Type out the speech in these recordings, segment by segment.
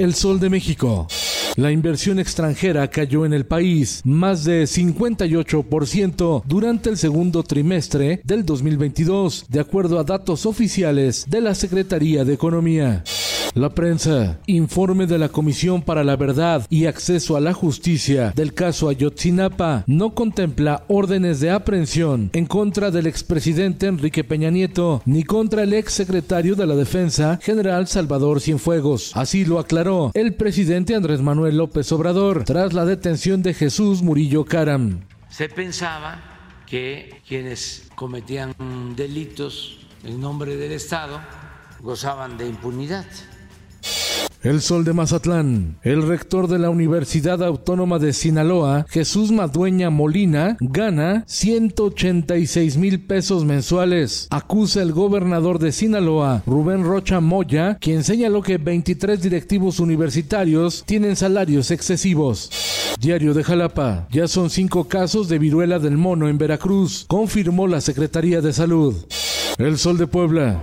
El Sol de México. La inversión extranjera cayó en el país más de 58% durante el segundo trimestre del 2022, de acuerdo a datos oficiales de la Secretaría de Economía. La prensa. Informe de la Comisión para la Verdad y Acceso a la Justicia del caso Ayotzinapa no contempla órdenes de aprehensión en contra del expresidente Enrique Peña Nieto ni contra el exsecretario de la Defensa, general Salvador Cienfuegos. Así lo aclaró el presidente Andrés Manuel López Obrador tras la detención de Jesús Murillo Caram. Se pensaba que quienes cometían delitos en nombre del Estado gozaban de impunidad. El Sol de Mazatlán. El rector de la Universidad Autónoma de Sinaloa, Jesús Madueña Molina, gana 186 mil pesos mensuales. Acusa el gobernador de Sinaloa, Rubén Rocha Moya, quien señaló que 23 directivos universitarios tienen salarios excesivos. Diario de Jalapa. Ya son cinco casos de viruela del mono en Veracruz, confirmó la Secretaría de Salud. El Sol de Puebla.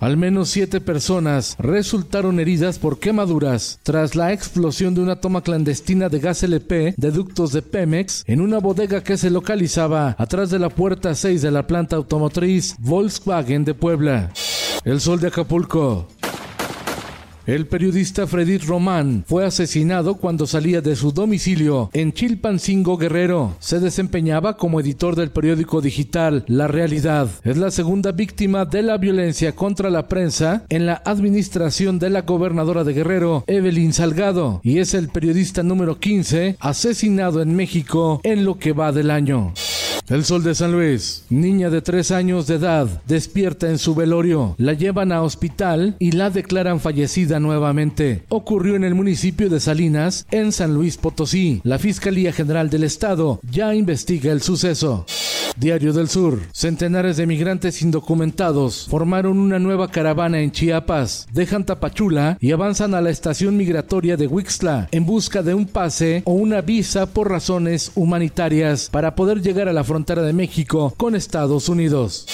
Al menos siete personas resultaron heridas por quemaduras tras la explosión de una toma clandestina de gas LP de ductos de Pemex en una bodega que se localizaba atrás de la puerta 6 de la planta automotriz Volkswagen de Puebla. El sol de Acapulco. El periodista Fredit Román fue asesinado cuando salía de su domicilio en Chilpancingo Guerrero. Se desempeñaba como editor del periódico digital La Realidad. Es la segunda víctima de la violencia contra la prensa en la administración de la gobernadora de Guerrero, Evelyn Salgado, y es el periodista número 15 asesinado en México en lo que va del año. El Sol de San Luis. Niña de tres años de edad despierta en su velorio. La llevan a hospital y la declaran fallecida nuevamente. Ocurrió en el municipio de Salinas, en San Luis Potosí. La Fiscalía General del Estado ya investiga el suceso. Diario del Sur. Centenares de migrantes indocumentados formaron una nueva caravana en Chiapas. Dejan Tapachula y avanzan a la estación migratoria de Huixla en busca de un pase o una visa por razones humanitarias para poder llegar a la frontera de México con Estados Unidos.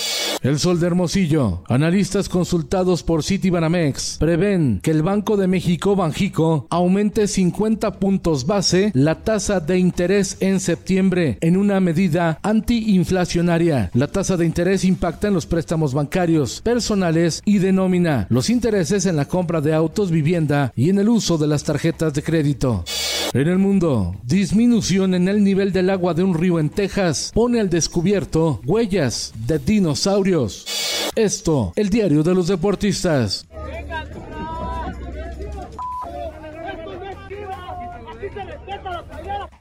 El Sol de Hermosillo. Analistas consultados por Citibanamex prevén que el Banco de México, Banjico, aumente 50 puntos base la tasa de interés en septiembre en una medida antiinflacionaria. La tasa de interés impacta en los préstamos bancarios, personales y de nómina, los intereses en la compra de autos, vivienda y en el uso de las tarjetas de crédito. En el mundo, disminución en el nivel del agua de un río en Texas pone al descubierto huellas de dinosaurios. Esto, el diario de los deportistas.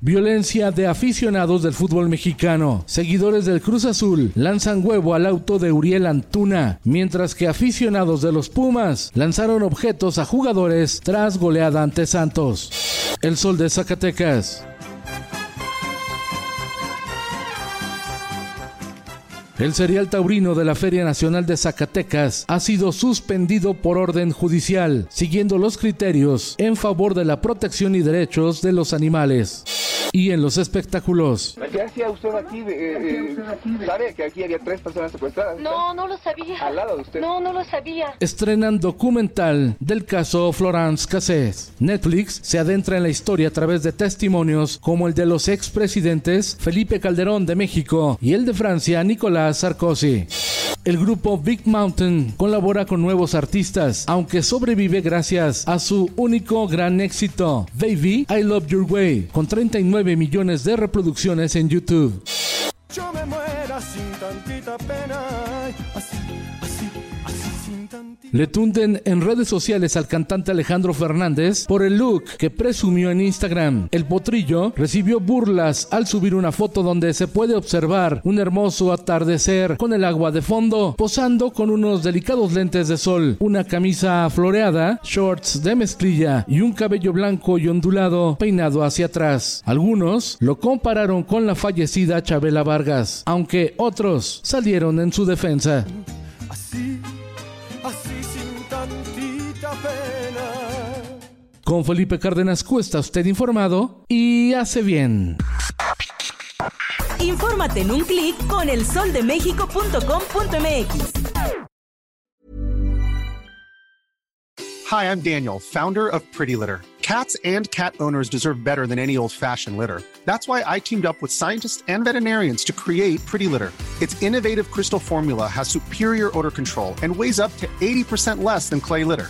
Violencia de aficionados del fútbol mexicano. Seguidores del Cruz Azul lanzan huevo al auto de Uriel Antuna, mientras que aficionados de los Pumas lanzaron objetos a jugadores tras goleada ante Santos. El Sol de Zacatecas. El serial taurino de la Feria Nacional de Zacatecas ha sido suspendido por orden judicial, siguiendo los criterios en favor de la protección y derechos de los animales. Y en los espectáculos. ¿Qué hacía usted aquí? Eh, eh, ¿Sabe que aquí había tres personas secuestradas? No, no lo sabía. Al lado de usted. No, no lo sabía. Estrenan documental del caso Florence Cassés. Netflix se adentra en la historia a través de testimonios como el de los expresidentes Felipe Calderón de México y el de Francia Nicolás Sarkozy. El grupo Big Mountain colabora con nuevos artistas, aunque sobrevive gracias a su único gran éxito, Baby, I Love Your Way, con 39 millones de reproducciones en YouTube. Yo me muera sin tantita pena, así, así, así Le tunden en redes sociales al cantante Alejandro Fernández por el look que presumió en Instagram. El potrillo recibió burlas al subir una foto donde se puede observar un hermoso atardecer con el agua de fondo, posando con unos delicados lentes de sol, una camisa floreada, shorts de mezclilla y un cabello blanco y ondulado peinado hacia atrás. Algunos lo compararon con la fallecida Chabela Vargas, aunque otros salieron en su defensa. Tantita pena. Con Felipe Cárdenas Cuesta, usted informado y hace bien. Infórmate en un clic con elsoldemexico.com.mx. Hi, I'm Daniel, founder of Pretty Litter. Cats and cat owners deserve better than any old-fashioned litter. That's why I teamed up with scientists and veterinarians to create Pretty Litter. Its innovative crystal formula has superior odor control and weighs up to 80% less than clay litter.